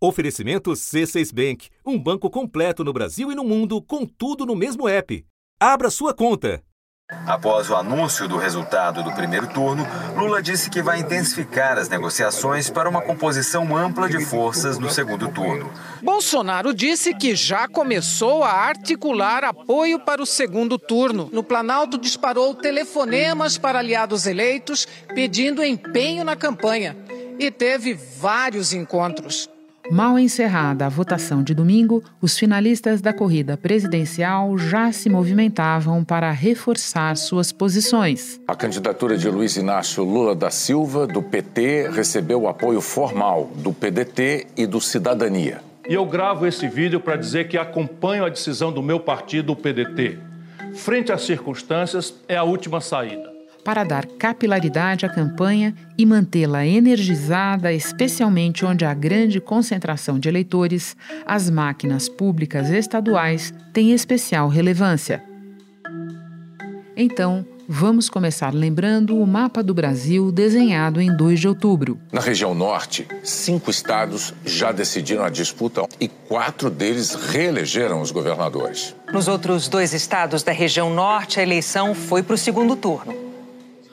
Oferecimento C6 Bank, um banco completo no Brasil e no mundo, com tudo no mesmo app. Abra sua conta. Após o anúncio do resultado do primeiro turno, Lula disse que vai intensificar as negociações para uma composição ampla de forças no segundo turno. Bolsonaro disse que já começou a articular apoio para o segundo turno. No Planalto, disparou telefonemas para aliados eleitos pedindo empenho na campanha e teve vários encontros. Mal encerrada a votação de domingo, os finalistas da corrida presidencial já se movimentavam para reforçar suas posições. A candidatura de Luiz Inácio Lula da Silva, do PT, recebeu o apoio formal do PDT e do Cidadania. E eu gravo esse vídeo para dizer que acompanho a decisão do meu partido, o PDT. Frente às circunstâncias, é a última saída para dar capilaridade à campanha e mantê-la energizada, especialmente onde há grande concentração de eleitores, as máquinas públicas estaduais têm especial relevância. Então, vamos começar lembrando o mapa do Brasil desenhado em 2 de outubro. Na região norte, cinco estados já decidiram a disputa e quatro deles reelegeram os governadores. Nos outros dois estados da região norte, a eleição foi para o segundo turno.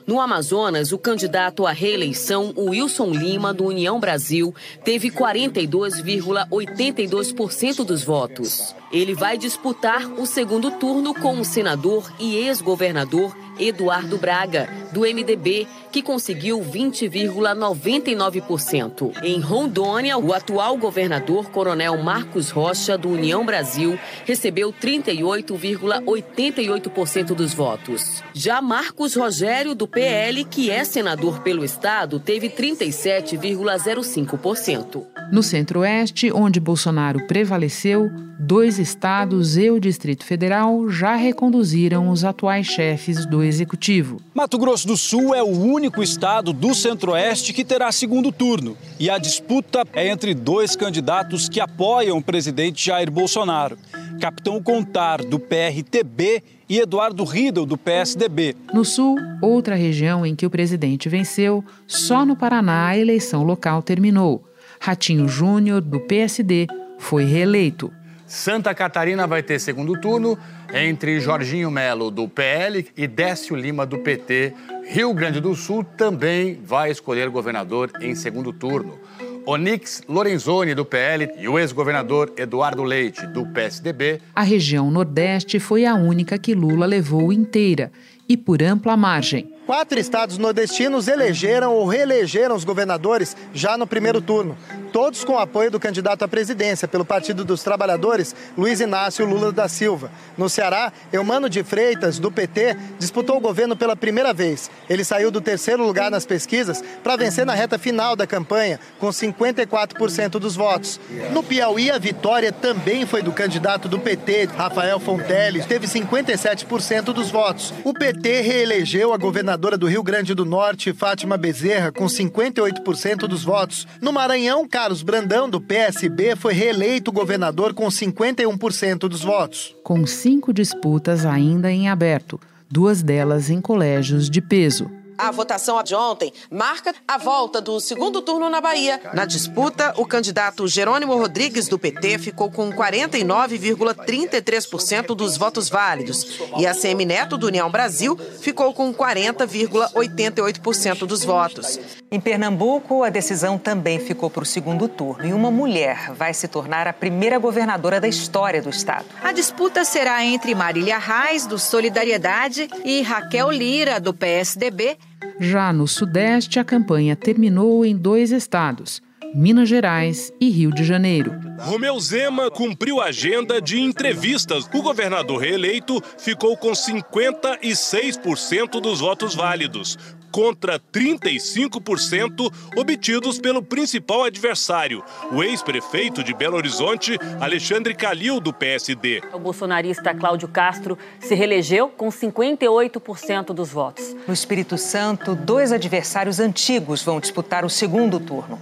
No Amazonas, o candidato à reeleição, Wilson Lima, do União Brasil, teve 42,82% dos votos. Ele vai disputar o segundo turno com o senador e ex-governador Eduardo Braga, do MDB, que conseguiu 20,99%. Em Rondônia, o atual governador Coronel Marcos Rocha, do União Brasil, recebeu 38,88% dos votos. Já Marcos Rogério, do PL, que é senador pelo estado, teve 37,05%. No Centro-Oeste, onde Bolsonaro prevaleceu, dois estados e o Distrito Federal já reconduziram os atuais chefes do executivo. Mato Grosso do Sul é o único estado do Centro-Oeste que terá segundo turno. E a disputa é entre dois candidatos que apoiam o presidente Jair Bolsonaro. Capitão Contar, do PRTB, e Eduardo Riedel, do PSDB. No Sul, outra região em que o presidente venceu, só no Paraná a eleição local terminou. Ratinho Júnior, do PSD, foi reeleito. Santa Catarina vai ter segundo turno entre Jorginho Melo, do PL, e Décio Lima, do PT. Rio Grande do Sul também vai escolher governador em segundo turno. Onix Lorenzoni, do PL, e o ex-governador Eduardo Leite, do PSDB. A região Nordeste foi a única que Lula levou inteira e por ampla margem. Quatro estados nordestinos elegeram ou reelegeram os governadores já no primeiro turno, todos com apoio do candidato à presidência pelo Partido dos Trabalhadores, Luiz Inácio Lula da Silva. No Ceará, Eumano de Freitas, do PT, disputou o governo pela primeira vez. Ele saiu do terceiro lugar nas pesquisas para vencer na reta final da campanha, com 54% dos votos. No Piauí, a vitória também foi do candidato do PT, Rafael Fonteles, teve 57% dos votos. O PT reelegeu a governadora governadora do Rio Grande do Norte, Fátima Bezerra, com 58% dos votos. No Maranhão, Carlos Brandão, do PSB, foi reeleito governador com 51% dos votos. Com cinco disputas ainda em aberto, duas delas em colégios de peso. A votação de ontem marca a volta do segundo turno na Bahia. Na disputa, o candidato Jerônimo Rodrigues, do PT, ficou com 49,33% dos votos válidos. E a CM Neto, do União Brasil, ficou com 40,88% dos votos. Em Pernambuco, a decisão também ficou para o segundo turno. E uma mulher vai se tornar a primeira governadora da história do estado. A disputa será entre Marília Reis, do Solidariedade, e Raquel Lira, do PSDB já no Sudeste, a campanha terminou em dois estados, Minas Gerais e Rio de Janeiro. Romeu Zema cumpriu a agenda de entrevistas. O governador reeleito ficou com 56% dos votos válidos, contra 35% obtidos pelo principal adversário, o ex-prefeito de Belo Horizonte, Alexandre Calil, do PSD. O bolsonarista Cláudio Castro se reelegeu com 58% dos votos. No Espírito Santo, dois adversários antigos vão disputar o segundo turno.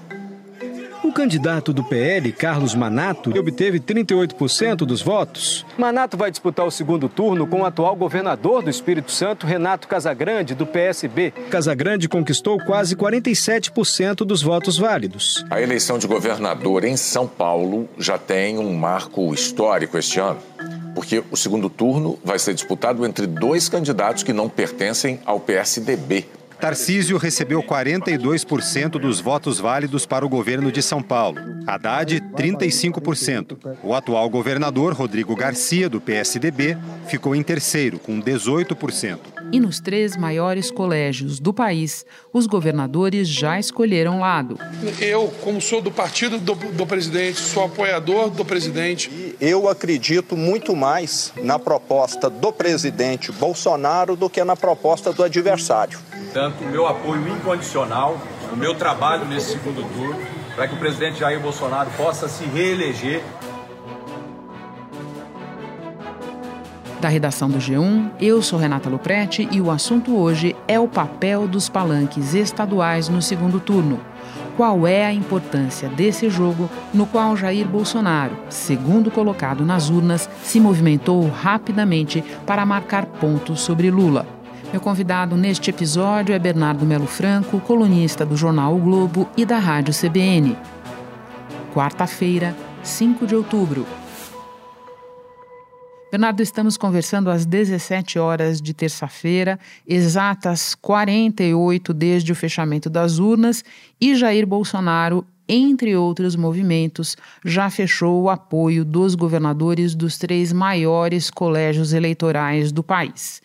O candidato do PL, Carlos Manato, obteve 38% dos votos. Manato vai disputar o segundo turno com o atual governador do Espírito Santo, Renato Casagrande, do PSB. Casagrande conquistou quase 47% dos votos válidos. A eleição de governador em São Paulo já tem um marco histórico este ano porque o segundo turno vai ser disputado entre dois candidatos que não pertencem ao PSDB. Tarcísio recebeu 42% dos votos válidos para o governo de São Paulo. Haddad, 35%. O atual governador, Rodrigo Garcia, do PSDB, ficou em terceiro, com 18%. E nos três maiores colégios do país, os governadores já escolheram lado. Eu, como sou do partido do, do presidente, sou apoiador do presidente. Eu acredito muito mais na proposta do presidente Bolsonaro do que na proposta do adversário. Portanto, o meu apoio incondicional, o meu trabalho nesse segundo turno, para que o presidente Jair Bolsonaro possa se reeleger. Da redação do G1, eu sou Renata Luprete e o assunto hoje é o papel dos palanques estaduais no segundo turno. Qual é a importância desse jogo no qual Jair Bolsonaro, segundo colocado nas urnas, se movimentou rapidamente para marcar pontos sobre Lula? Meu convidado neste episódio é Bernardo Melo Franco, colunista do jornal O Globo e da Rádio CBN. Quarta-feira, 5 de outubro. Bernardo, estamos conversando às 17 horas de terça-feira, exatas 48 desde o fechamento das urnas, e Jair Bolsonaro entre outros movimentos, já fechou o apoio dos governadores dos três maiores colégios eleitorais do país.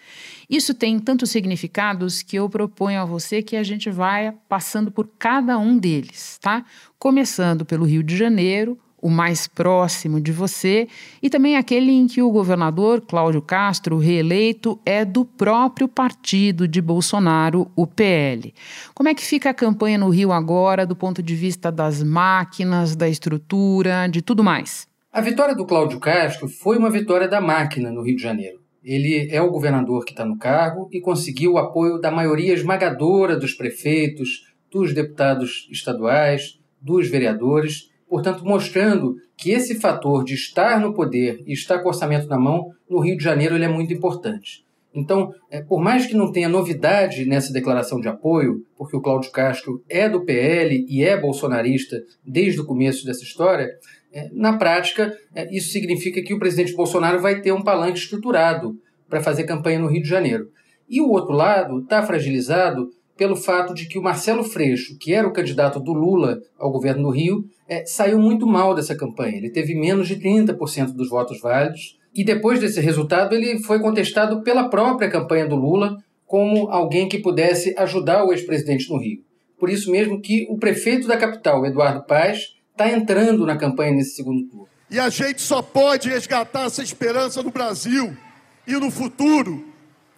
Isso tem tantos significados que eu proponho a você que a gente vá passando por cada um deles, tá? Começando pelo Rio de Janeiro, o mais próximo de você, e também aquele em que o governador Cláudio Castro, reeleito, é do próprio partido de Bolsonaro, o PL. Como é que fica a campanha no Rio agora, do ponto de vista das máquinas, da estrutura, de tudo mais? A vitória do Cláudio Castro foi uma vitória da máquina no Rio de Janeiro. Ele é o governador que está no cargo e conseguiu o apoio da maioria esmagadora dos prefeitos, dos deputados estaduais, dos vereadores portanto, mostrando que esse fator de estar no poder e estar com o orçamento na mão, no Rio de Janeiro, ele é muito importante. Então, é, por mais que não tenha novidade nessa declaração de apoio, porque o Cláudio Castro é do PL e é bolsonarista desde o começo dessa história, é, na prática, é, isso significa que o presidente Bolsonaro vai ter um palanque estruturado para fazer campanha no Rio de Janeiro. E o outro lado está fragilizado pelo fato de que o Marcelo Freixo, que era o candidato do Lula ao governo do Rio, é, saiu muito mal dessa campanha. Ele teve menos de 30% dos votos válidos. E depois desse resultado, ele foi contestado pela própria campanha do Lula como alguém que pudesse ajudar o ex-presidente no Rio. Por isso mesmo que o prefeito da capital, Eduardo Paz, está entrando na campanha nesse segundo turno. E a gente só pode resgatar essa esperança no Brasil e no futuro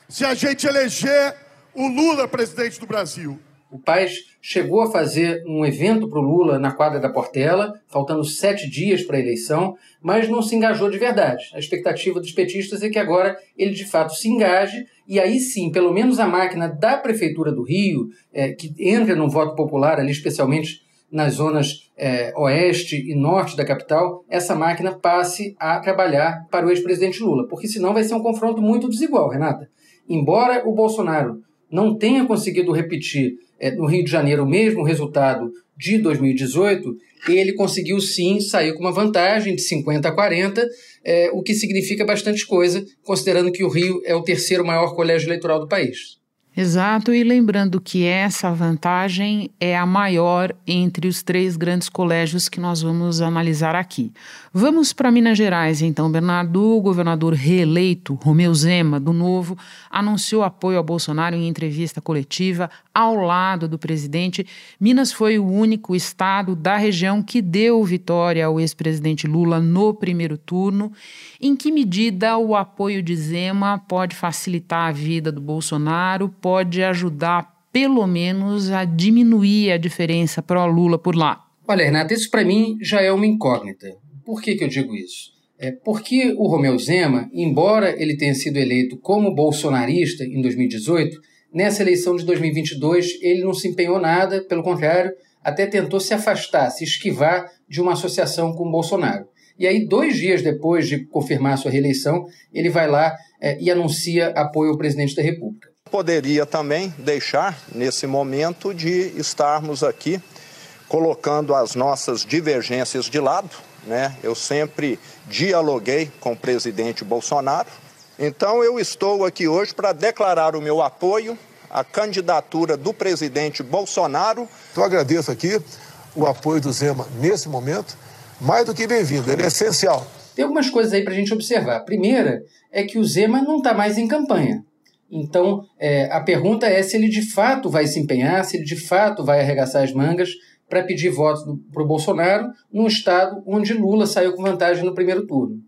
se a gente eleger o Lula presidente do Brasil. O Paz chegou a fazer um evento para o Lula na quadra da Portela, faltando sete dias para a eleição, mas não se engajou de verdade. A expectativa dos petistas é que agora ele de fato se engaje e aí sim, pelo menos a máquina da Prefeitura do Rio, é, que entra no voto popular ali, especialmente nas zonas é, oeste e norte da capital, essa máquina passe a trabalhar para o ex-presidente Lula, porque senão vai ser um confronto muito desigual, Renata. Embora o Bolsonaro não tenha conseguido repetir é, no Rio de Janeiro o mesmo resultado de 2018, ele conseguiu sim sair com uma vantagem de 50 a 40, é, o que significa bastante coisa, considerando que o Rio é o terceiro maior colégio eleitoral do país. Exato, e lembrando que essa vantagem é a maior entre os três grandes colégios que nós vamos analisar aqui. Vamos para Minas Gerais, então. Bernardo, o governador reeleito, Romeu Zema, do Novo, anunciou apoio a Bolsonaro em entrevista coletiva ao lado do presidente. Minas foi o único estado da região que deu vitória ao ex-presidente Lula no primeiro turno. Em que medida o apoio de Zema pode facilitar a vida do Bolsonaro? pode ajudar, pelo menos, a diminuir a diferença para o Lula por lá? Olha, Renata, isso para mim já é uma incógnita. Por que, que eu digo isso? É porque o Romeu Zema, embora ele tenha sido eleito como bolsonarista em 2018, nessa eleição de 2022 ele não se empenhou nada, pelo contrário, até tentou se afastar, se esquivar de uma associação com Bolsonaro. E aí, dois dias depois de confirmar sua reeleição, ele vai lá é, e anuncia apoio ao presidente da República. Poderia também deixar, nesse momento, de estarmos aqui colocando as nossas divergências de lado. Né? Eu sempre dialoguei com o presidente Bolsonaro. Então, eu estou aqui hoje para declarar o meu apoio à candidatura do presidente Bolsonaro. Então, agradeço aqui o apoio do Zema nesse momento mais do que bem-vindo, ele é essencial. Tem algumas coisas aí para a gente observar. A primeira é que o Zema não está mais em campanha. Então, é, a pergunta é se ele de fato vai se empenhar, se ele de fato vai arregaçar as mangas para pedir votos para o Bolsonaro num estado onde Lula saiu com vantagem no primeiro turno.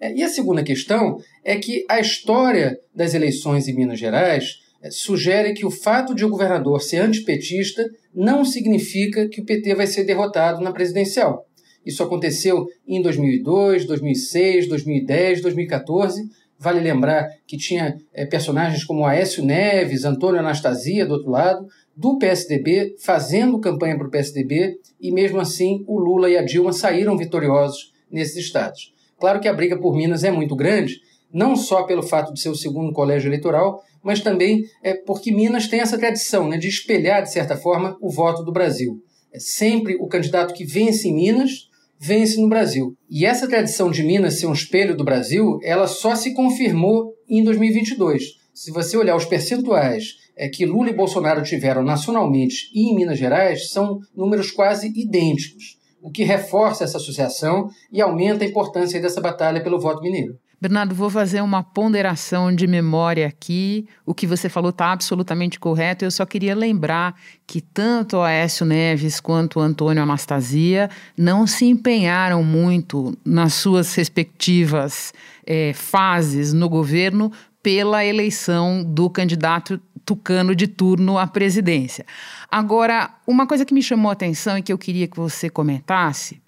É, e a segunda questão é que a história das eleições em Minas Gerais é, sugere que o fato de o governador ser antipetista não significa que o PT vai ser derrotado na presidencial. Isso aconteceu em 2002, 2006, 2010, 2014. Vale lembrar que tinha é, personagens como Aécio Neves, Antônio Anastasia do outro lado, do PSDB, fazendo campanha para o PSDB, e mesmo assim o Lula e a Dilma saíram vitoriosos nesses estados. Claro que a briga por Minas é muito grande, não só pelo fato de ser o segundo colégio eleitoral, mas também é porque Minas tem essa tradição né, de espelhar, de certa forma, o voto do Brasil. É sempre o candidato que vence em Minas vence no Brasil. E essa tradição de Minas ser um espelho do Brasil, ela só se confirmou em 2022. Se você olhar os percentuais é, que Lula e Bolsonaro tiveram nacionalmente e em Minas Gerais, são números quase idênticos, o que reforça essa associação e aumenta a importância dessa batalha pelo voto mineiro. Bernardo, vou fazer uma ponderação de memória aqui. O que você falou está absolutamente correto. Eu só queria lembrar que tanto Aécio Neves quanto Antônio Anastasia não se empenharam muito nas suas respectivas é, fases no governo pela eleição do candidato tucano de turno à presidência. Agora, uma coisa que me chamou a atenção e que eu queria que você comentasse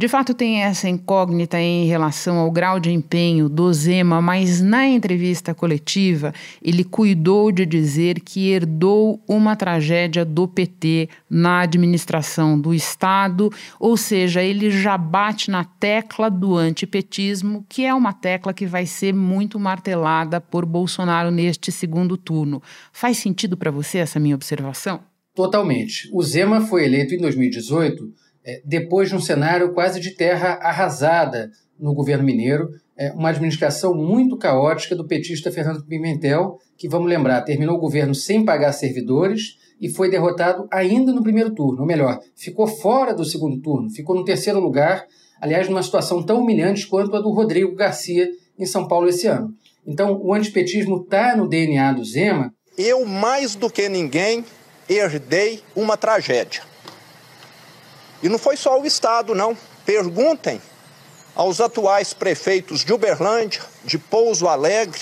de fato, tem essa incógnita em relação ao grau de empenho do Zema, mas na entrevista coletiva ele cuidou de dizer que herdou uma tragédia do PT na administração do Estado, ou seja, ele já bate na tecla do antipetismo, que é uma tecla que vai ser muito martelada por Bolsonaro neste segundo turno. Faz sentido para você essa minha observação? Totalmente. O Zema foi eleito em 2018 é, depois de um cenário quase de terra arrasada no governo mineiro, é, uma administração muito caótica do petista Fernando Pimentel, que, vamos lembrar, terminou o governo sem pagar servidores e foi derrotado ainda no primeiro turno, ou melhor, ficou fora do segundo turno, ficou no terceiro lugar, aliás, numa situação tão humilhante quanto a do Rodrigo Garcia em São Paulo esse ano. Então, o antipetismo está no DNA do Zema. Eu, mais do que ninguém, herdei uma tragédia. E não foi só o Estado, não. Perguntem aos atuais prefeitos de Uberlândia, de Pouso Alegre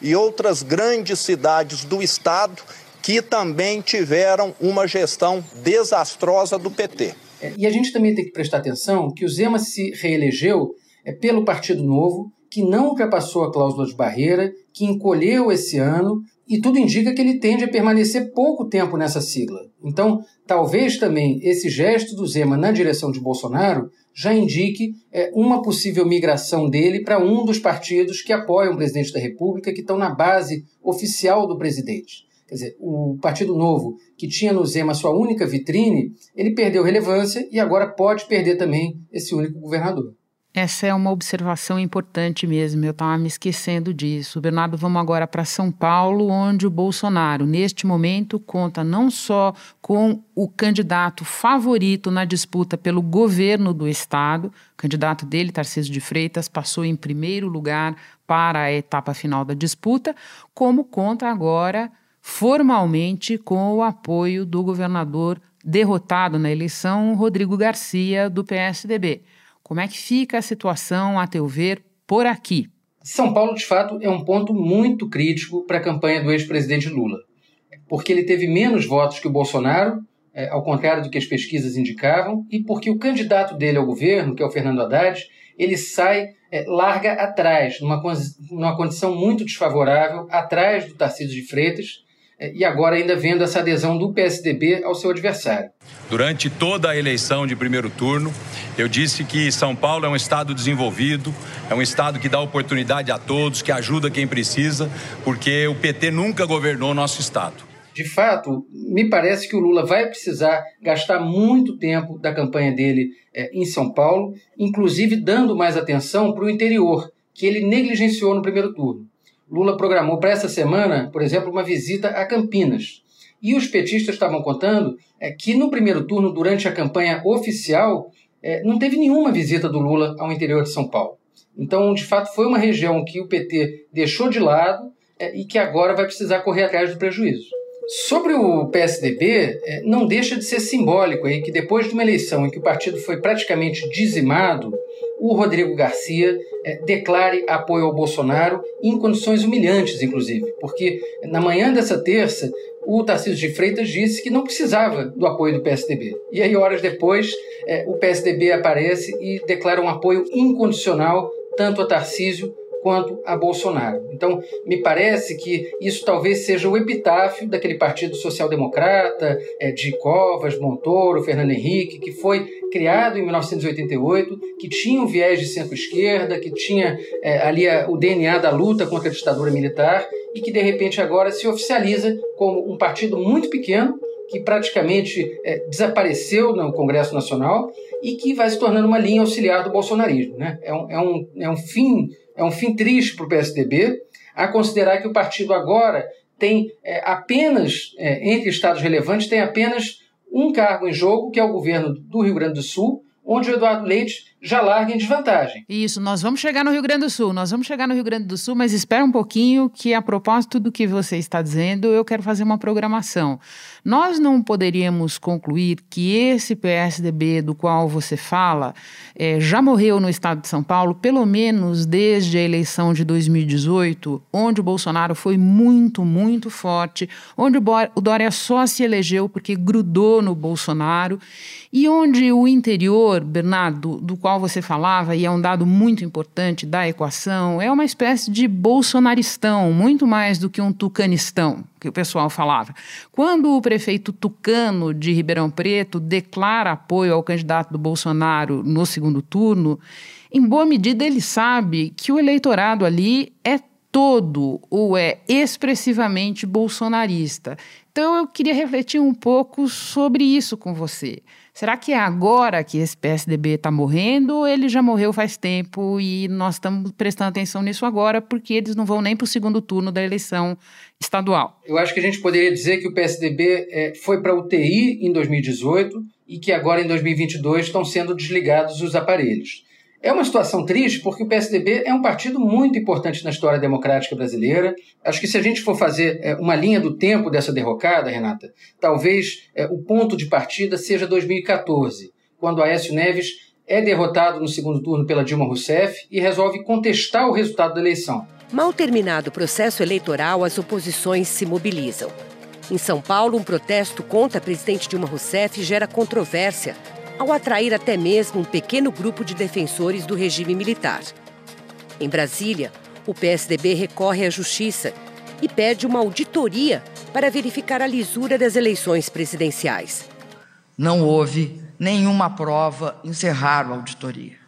e outras grandes cidades do Estado que também tiveram uma gestão desastrosa do PT. É, e a gente também tem que prestar atenção que o Zema se reelegeu é, pelo Partido Novo, que não ultrapassou a cláusula de barreira, que encolheu esse ano, e tudo indica que ele tende a permanecer pouco tempo nessa sigla. Então, talvez também esse gesto do Zema na direção de Bolsonaro já indique é, uma possível migração dele para um dos partidos que apoiam o presidente da República, que estão na base oficial do presidente. Quer dizer, o Partido Novo, que tinha no Zema sua única vitrine, ele perdeu relevância e agora pode perder também esse único governador. Essa é uma observação importante mesmo, eu estava me esquecendo disso. Bernardo, vamos agora para São Paulo, onde o Bolsonaro, neste momento, conta não só com o candidato favorito na disputa pelo governo do estado, o candidato dele, Tarcísio de Freitas, passou em primeiro lugar para a etapa final da disputa, como conta agora formalmente com o apoio do governador derrotado na eleição, Rodrigo Garcia, do PSDB. Como é que fica a situação, a teu ver, por aqui? São Paulo, de fato, é um ponto muito crítico para a campanha do ex-presidente Lula, porque ele teve menos votos que o Bolsonaro, é, ao contrário do que as pesquisas indicavam, e porque o candidato dele ao governo, que é o Fernando Haddad, ele sai, é, larga atrás, numa, numa condição muito desfavorável, atrás do Tarcísio de Freitas, e agora ainda vendo essa adesão do PSDB ao seu adversário. Durante toda a eleição de primeiro turno, eu disse que São Paulo é um estado desenvolvido, é um estado que dá oportunidade a todos, que ajuda quem precisa, porque o PT nunca governou nosso estado. De fato, me parece que o Lula vai precisar gastar muito tempo da campanha dele é, em São Paulo, inclusive dando mais atenção para o interior, que ele negligenciou no primeiro turno. Lula programou para essa semana, por exemplo, uma visita a Campinas. E os petistas estavam contando é, que no primeiro turno, durante a campanha oficial, é, não teve nenhuma visita do Lula ao interior de São Paulo. Então, de fato, foi uma região que o PT deixou de lado é, e que agora vai precisar correr atrás do prejuízo. Sobre o PSDB, é, não deixa de ser simbólico aí que depois de uma eleição em que o partido foi praticamente dizimado, o Rodrigo Garcia é, declare apoio ao Bolsonaro em condições humilhantes, inclusive, porque na manhã dessa terça o Tarcísio de Freitas disse que não precisava do apoio do PSDB. E aí, horas depois, é, o PSDB aparece e declara um apoio incondicional tanto a Tarcísio quanto a Bolsonaro. Então, me parece que isso talvez seja o epitáfio daquele Partido Social Democrata, é, de Covas, Montoro, Fernando Henrique, que foi criado em 1988, que tinha um viés de centro-esquerda, que tinha é, ali a, o DNA da luta contra a ditadura militar e que de repente agora se oficializa como um partido muito pequeno que praticamente é, desapareceu no Congresso Nacional e que vai se tornando uma linha auxiliar do bolsonarismo. Né? É, um, é, um, é um fim é um fim triste para o PSDB, a considerar que o partido agora tem é, apenas, é, entre estados relevantes, tem apenas um cargo em jogo, que é o governo do Rio Grande do Sul, onde o Eduardo Leite já larga em desvantagem. Isso, nós vamos chegar no Rio Grande do Sul, nós vamos chegar no Rio Grande do Sul, mas espera um pouquinho que a propósito do que você está dizendo, eu quero fazer uma programação. Nós não poderíamos concluir que esse PSDB do qual você fala é, já morreu no estado de São Paulo, pelo menos desde a eleição de 2018, onde o Bolsonaro foi muito, muito forte, onde o Dória só se elegeu porque grudou no Bolsonaro, e onde o interior, Bernardo, do qual você falava, e é um dado muito importante da equação, é uma espécie de bolsonaristão, muito mais do que um tucanistão que o pessoal falava. Quando o prefeito Tucano de Ribeirão Preto declara apoio ao candidato do Bolsonaro no segundo turno, em boa medida ele sabe que o eleitorado ali é todo ou é expressivamente bolsonarista. Então eu queria refletir um pouco sobre isso com você. Será que é agora que esse PSDB está morrendo ou ele já morreu faz tempo e nós estamos prestando atenção nisso agora porque eles não vão nem para o segundo turno da eleição estadual? Eu acho que a gente poderia dizer que o PSDB é, foi para a UTI em 2018 e que agora em 2022 estão sendo desligados os aparelhos. É uma situação triste porque o PSDB é um partido muito importante na história democrática brasileira. Acho que se a gente for fazer é, uma linha do tempo dessa derrocada, Renata, talvez é, o ponto de partida seja 2014, quando Aécio Neves é derrotado no segundo turno pela Dilma Rousseff e resolve contestar o resultado da eleição. Mal terminado o processo eleitoral, as oposições se mobilizam. Em São Paulo, um protesto contra a presidente Dilma Rousseff gera controvérsia ao atrair até mesmo um pequeno grupo de defensores do regime militar. Em Brasília, o PSDB recorre à Justiça e pede uma auditoria para verificar a lisura das eleições presidenciais. Não houve nenhuma prova, encerraram a auditoria.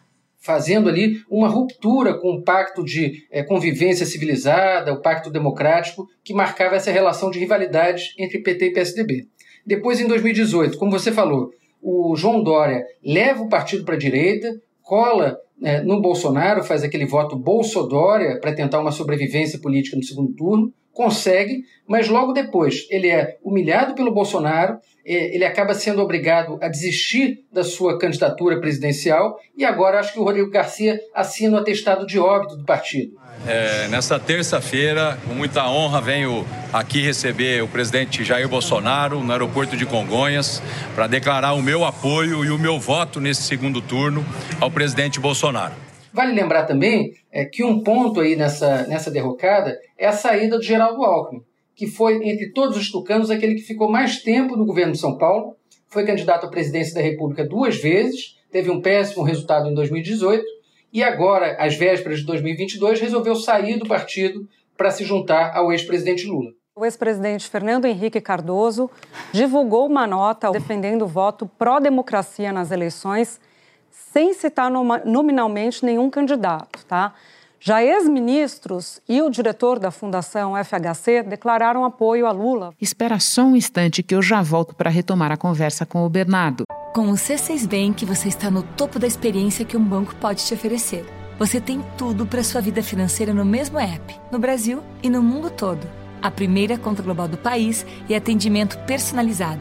Fazendo ali uma ruptura com o pacto de é, convivência civilizada, o pacto democrático, que marcava essa relação de rivalidade entre PT e PSDB. Depois, em 2018, como você falou, o João Dória leva o partido para a direita, cola é, no Bolsonaro, faz aquele voto Bolsodória para tentar uma sobrevivência política no segundo turno, consegue, mas logo depois ele é humilhado pelo Bolsonaro, ele acaba sendo obrigado a desistir da sua candidatura presidencial e agora acho que o Rodrigo Garcia assina o atestado de óbito do partido. É, nessa terça-feira, com muita honra, venho aqui receber o presidente Jair Bolsonaro no aeroporto de Congonhas para declarar o meu apoio e o meu voto nesse segundo turno ao presidente Bolsonaro. Vale lembrar também é, que um ponto aí nessa, nessa derrocada é a saída do Geraldo Alckmin, que foi, entre todos os tucanos, aquele que ficou mais tempo no governo de São Paulo, foi candidato à presidência da República duas vezes, teve um péssimo resultado em 2018 e agora, às vésperas de 2022, resolveu sair do partido para se juntar ao ex-presidente Lula. O ex-presidente Fernando Henrique Cardoso divulgou uma nota defendendo o voto pró-democracia nas eleições, sem citar nominalmente nenhum candidato, tá? Já ex-ministros e o diretor da Fundação FHC declararam apoio a Lula. Espera só um instante que eu já volto para retomar a conversa com o Bernardo. Com o C6 Bank, você está no topo da experiência que um banco pode te oferecer. Você tem tudo para sua vida financeira no mesmo app, no Brasil e no mundo todo a primeira conta global do país e atendimento personalizado,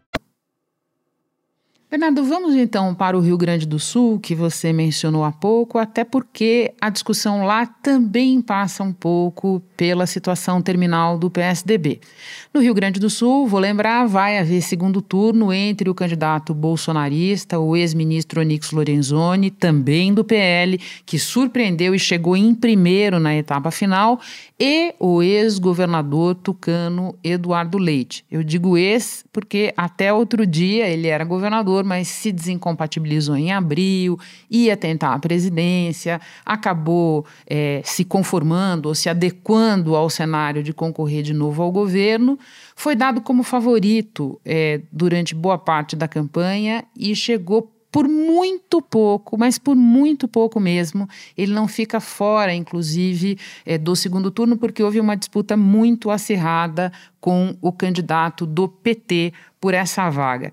Bernardo, vamos então para o Rio Grande do Sul, que você mencionou há pouco, até porque a discussão lá também passa um pouco pela situação terminal do PSDB. No Rio Grande do Sul, vou lembrar, vai haver segundo turno entre o candidato bolsonarista, o ex-ministro Onix Lorenzoni, também do PL, que surpreendeu e chegou em primeiro na etapa final, e o ex-governador tucano Eduardo Leite. Eu digo ex porque até outro dia ele era governador, mas se desincompatibilizou em abril, ia tentar a presidência, acabou é, se conformando ou se adequando ao cenário de concorrer de novo ao governo, foi dado como favorito é, durante boa parte da campanha e chegou por muito pouco, mas por muito pouco mesmo. Ele não fica fora, inclusive, é, do segundo turno, porque houve uma disputa muito acirrada com o candidato do PT por essa vaga.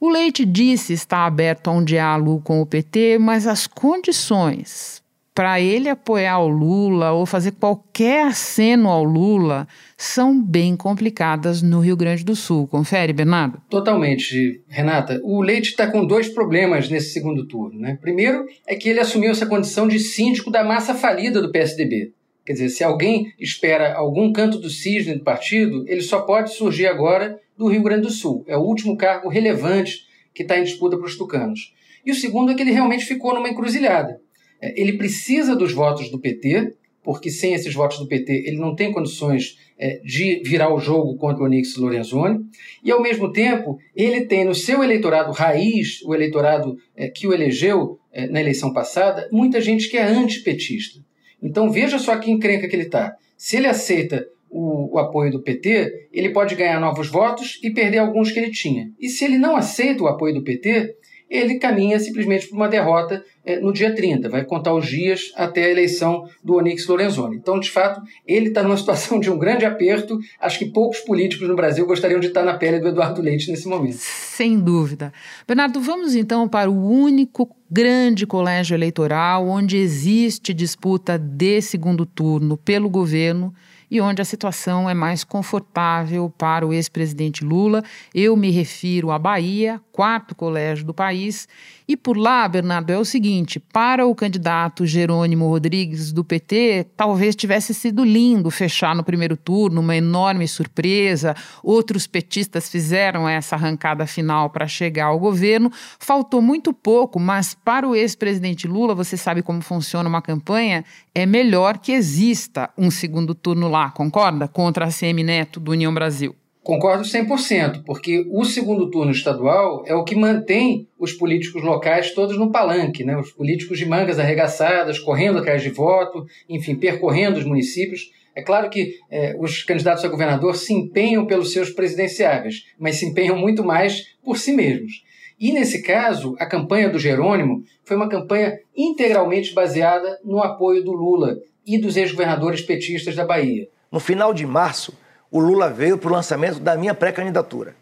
O Leite disse estar aberto a um diálogo com o PT, mas as condições para ele apoiar o Lula ou fazer qualquer aceno ao Lula são bem complicadas no Rio Grande do Sul. Confere, Bernardo? Totalmente, Renata. O Leite está com dois problemas nesse segundo turno. Né? Primeiro é que ele assumiu essa condição de síndico da massa falida do PSDB. Quer dizer, se alguém espera algum canto do cisne do partido, ele só pode surgir agora do Rio Grande do Sul. É o último cargo relevante que está em disputa para os tucanos. E o segundo é que ele realmente ficou numa encruzilhada. É, ele precisa dos votos do PT, porque sem esses votos do PT ele não tem condições é, de virar o jogo contra o Onix Lorenzoni. E, ao mesmo tempo, ele tem no seu eleitorado raiz, o eleitorado é, que o elegeu na eleição passada, muita gente que é antipetista. Então veja só que encrenca que ele está. Se ele aceita o, o, apoio do PT, ele pode ganhar novos votos e perder alguns que ele tinha. E se ele não aceita o apoio do PT, ele caminha simplesmente para uma derrota é, no dia 30, vai contar os dias até a eleição do Onix Lorenzoni. Então, de fato, ele está numa situação de um grande aperto. Acho que poucos políticos no Brasil gostariam de estar na pele do Eduardo Leite nesse momento. Sem dúvida. Bernardo, vamos então para o único grande colégio eleitoral onde existe disputa de segundo turno pelo governo e onde a situação é mais confortável para o ex-presidente Lula. Eu me refiro à Bahia, quarto colégio do país, e por lá, Bernardo, é o seguinte: para o candidato Jerônimo Rodrigues do PT, talvez tivesse sido lindo fechar no primeiro turno, uma enorme surpresa. Outros petistas fizeram essa arrancada final para chegar ao governo. Faltou muito pouco, mas para o ex-presidente Lula, você sabe como funciona uma campanha, é melhor que exista um segundo turno lá, concorda? Contra a CM Neto do União Brasil. Concordo 100%, porque o segundo turno estadual é o que mantém os políticos locais todos no palanque, né? os políticos de mangas arregaçadas, correndo atrás de voto, enfim, percorrendo os municípios. É claro que é, os candidatos a governador se empenham pelos seus presidenciáveis, mas se empenham muito mais por si mesmos. E nesse caso, a campanha do Jerônimo foi uma campanha integralmente baseada no apoio do Lula e dos ex-governadores petistas da Bahia. No final de março, o Lula veio para o lançamento da minha pré-candidatura.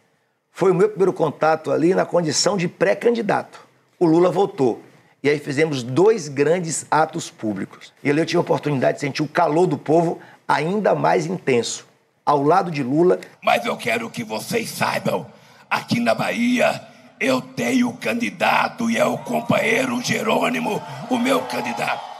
Foi o meu primeiro contato ali na condição de pré-candidato. O Lula voltou. E aí fizemos dois grandes atos públicos. E ali eu tive a oportunidade de sentir o calor do povo ainda mais intenso. Ao lado de Lula. Mas eu quero que vocês saibam, aqui na Bahia, eu tenho candidato e é o companheiro Jerônimo, o meu candidato.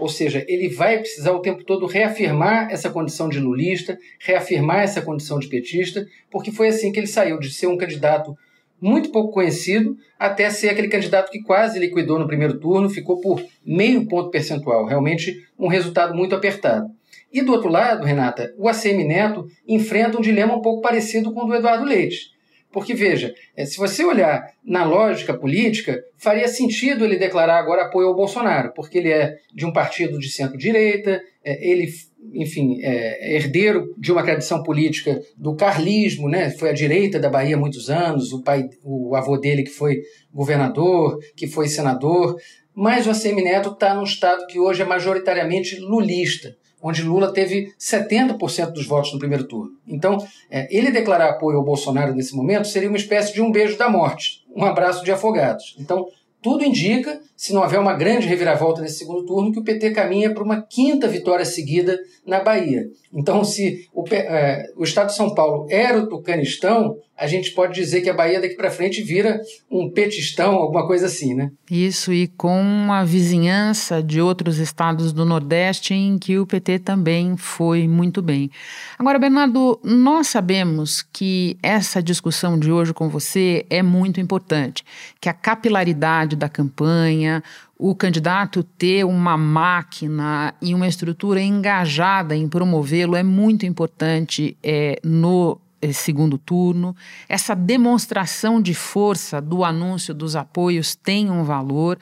Ou seja, ele vai precisar o tempo todo reafirmar essa condição de lulista, reafirmar essa condição de petista, porque foi assim que ele saiu de ser um candidato muito pouco conhecido até ser aquele candidato que quase liquidou no primeiro turno, ficou por meio ponto percentual, realmente um resultado muito apertado. E do outro lado, Renata, o ACM Neto enfrenta um dilema um pouco parecido com o do Eduardo Leite. Porque, veja, eh, se você olhar na lógica política, faria sentido ele declarar agora apoio ao Bolsonaro, porque ele é de um partido de centro-direita, eh, ele, enfim, é herdeiro de uma tradição política do carlismo, né? foi à direita da Bahia há muitos anos, o, pai, o avô dele que foi governador, que foi senador, mas o ACM Neto está num estado que hoje é majoritariamente lulista onde Lula teve 70% dos votos no primeiro turno. Então, é, ele declarar apoio ao Bolsonaro nesse momento seria uma espécie de um beijo da morte, um abraço de afogados. Então, tudo indica, se não houver uma grande reviravolta nesse segundo turno, que o PT caminha para uma quinta vitória seguida na Bahia. Então, se o, é, o Estado de São Paulo era o Tucanistão, a gente pode dizer que a Bahia daqui para frente vira um petistão, alguma coisa assim, né? Isso, e com a vizinhança de outros estados do Nordeste em que o PT também foi muito bem. Agora, Bernardo, nós sabemos que essa discussão de hoje com você é muito importante, que a capilaridade da campanha, o candidato ter uma máquina e uma estrutura engajada em promovê-lo é muito importante é, no segundo turno. Essa demonstração de força do anúncio dos apoios tem um valor.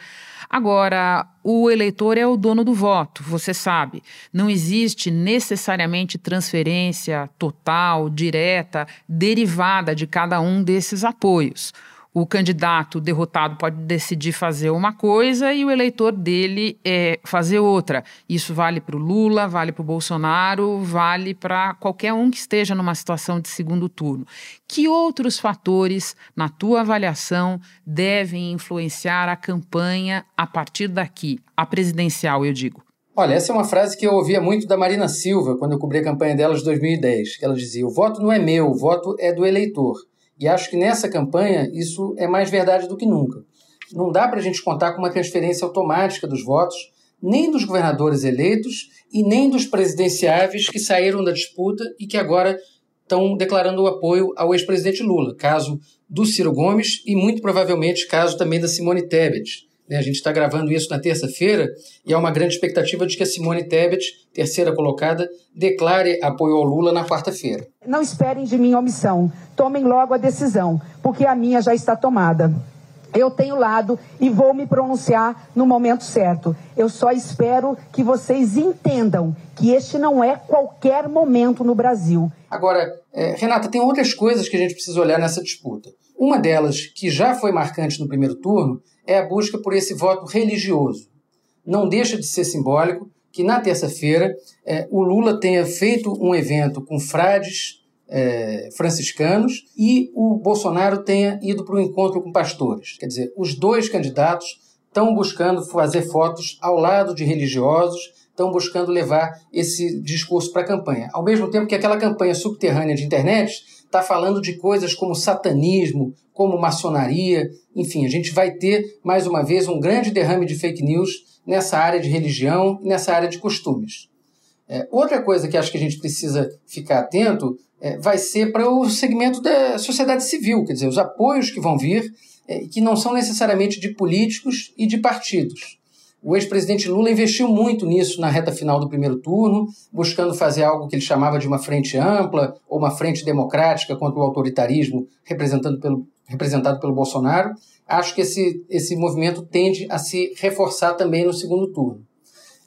Agora, o eleitor é o dono do voto, você sabe. Não existe necessariamente transferência total, direta, derivada de cada um desses apoios o candidato derrotado pode decidir fazer uma coisa e o eleitor dele é fazer outra. Isso vale para o Lula, vale para o Bolsonaro, vale para qualquer um que esteja numa situação de segundo turno. Que outros fatores, na tua avaliação, devem influenciar a campanha a partir daqui, a presidencial, eu digo? Olha, essa é uma frase que eu ouvia muito da Marina Silva quando eu cobri a campanha dela de 2010, que ela dizia: "O voto não é meu, o voto é do eleitor". E acho que nessa campanha isso é mais verdade do que nunca. Não dá para a gente contar com uma transferência automática dos votos, nem dos governadores eleitos e nem dos presidenciáveis que saíram da disputa e que agora estão declarando o apoio ao ex-presidente Lula, caso do Ciro Gomes e muito provavelmente caso também da Simone Tebet. Né, a gente está gravando isso na terça-feira e há uma grande expectativa de que a Simone Tebet, terceira colocada, declare apoio ao Lula na quarta-feira. Não esperem de mim omissão. Tomem logo a decisão, porque a minha já está tomada. Eu tenho lado e vou me pronunciar no momento certo. Eu só espero que vocês entendam que este não é qualquer momento no Brasil. Agora, é, Renata, tem outras coisas que a gente precisa olhar nessa disputa. Uma delas, que já foi marcante no primeiro turno, é a busca por esse voto religioso. Não deixa de ser simbólico que na terça-feira é, o Lula tenha feito um evento com frades é, franciscanos e o Bolsonaro tenha ido para o encontro com pastores. Quer dizer, os dois candidatos estão buscando fazer fotos ao lado de religiosos, estão buscando levar esse discurso para a campanha. Ao mesmo tempo que aquela campanha subterrânea de internet está falando de coisas como satanismo, como maçonaria, enfim, a gente vai ter, mais uma vez, um grande derrame de fake news nessa área de religião e nessa área de costumes. É, outra coisa que acho que a gente precisa ficar atento é, vai ser para o segmento da sociedade civil, quer dizer, os apoios que vão vir, é, que não são necessariamente de políticos e de partidos. O ex-presidente Lula investiu muito nisso na reta final do primeiro turno, buscando fazer algo que ele chamava de uma frente ampla ou uma frente democrática contra o autoritarismo representado pelo, representado pelo Bolsonaro. Acho que esse, esse movimento tende a se reforçar também no segundo turno.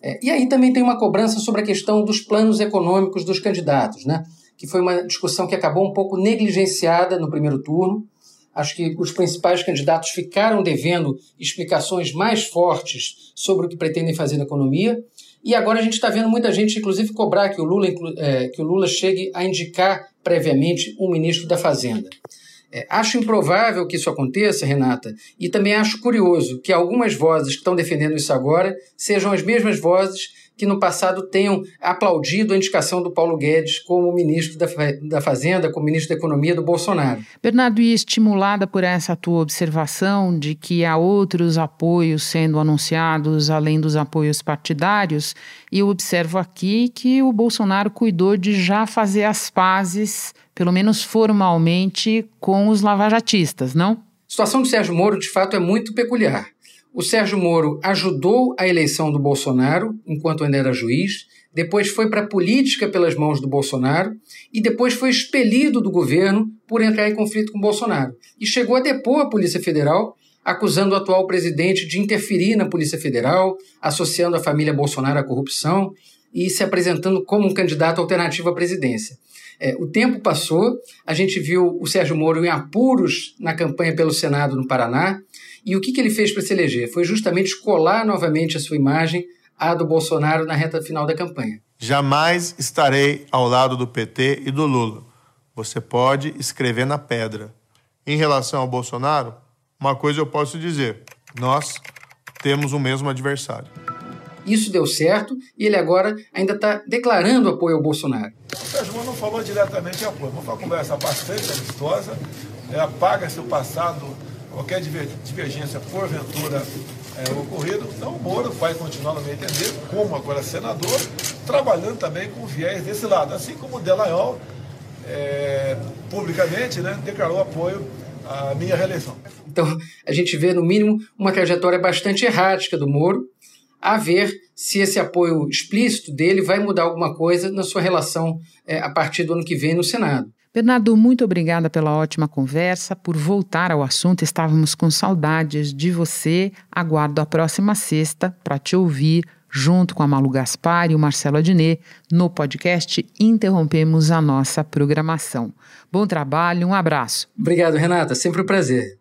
É, e aí também tem uma cobrança sobre a questão dos planos econômicos dos candidatos, né? que foi uma discussão que acabou um pouco negligenciada no primeiro turno. Acho que os principais candidatos ficaram devendo explicações mais fortes sobre o que pretendem fazer na economia. E agora a gente está vendo muita gente, inclusive, cobrar que o, Lula, é, que o Lula chegue a indicar previamente um ministro da Fazenda. É, acho improvável que isso aconteça, Renata, e também acho curioso que algumas vozes que estão defendendo isso agora sejam as mesmas vozes que no passado tenham aplaudido a indicação do Paulo Guedes como ministro da, da Fazenda, como ministro da Economia do Bolsonaro. Bernardo, e estimulada por essa tua observação de que há outros apoios sendo anunciados além dos apoios partidários, eu observo aqui que o Bolsonaro cuidou de já fazer as pazes, pelo menos formalmente, com os lavajatistas, não? A situação do Sérgio Moro, de fato, é muito peculiar. O Sérgio Moro ajudou a eleição do Bolsonaro enquanto ainda era juiz, depois foi para a política pelas mãos do Bolsonaro e depois foi expelido do governo por entrar em conflito com o Bolsonaro. E chegou a depor a Polícia Federal, acusando o atual presidente de interferir na Polícia Federal, associando a família Bolsonaro à corrupção e se apresentando como um candidato alternativo à presidência. É, o tempo passou, a gente viu o Sérgio Moro em apuros na campanha pelo Senado no Paraná, e o que, que ele fez para se eleger? Foi justamente colar novamente a sua imagem à do Bolsonaro na reta final da campanha. Jamais estarei ao lado do PT e do Lula. Você pode escrever na pedra. Em relação ao Bolsonaro, uma coisa eu posso dizer: nós temos o mesmo adversário. Isso deu certo e ele agora ainda está declarando apoio ao Bolsonaro. O Sérgio não falou diretamente apoio, foi uma conversa bastante amistosa, é, apaga-se o passado, qualquer divergência porventura é, ocorrido. Então o Moro vai continuar, no meu entender, como agora senador, trabalhando também com viés desse lado, assim como o Delanhol é, publicamente né, declarou apoio à minha reeleição. Então a gente vê, no mínimo, uma trajetória bastante errática do Moro, a ver se esse apoio explícito dele vai mudar alguma coisa na sua relação é, a partir do ano que vem no Senado. Bernardo, muito obrigada pela ótima conversa, por voltar ao assunto. Estávamos com saudades de você. Aguardo a próxima sexta para te ouvir, junto com a Malu Gaspar e o Marcelo Adnet, no podcast Interrompemos a Nossa Programação. Bom trabalho, um abraço. Obrigado, Renata. Sempre um prazer.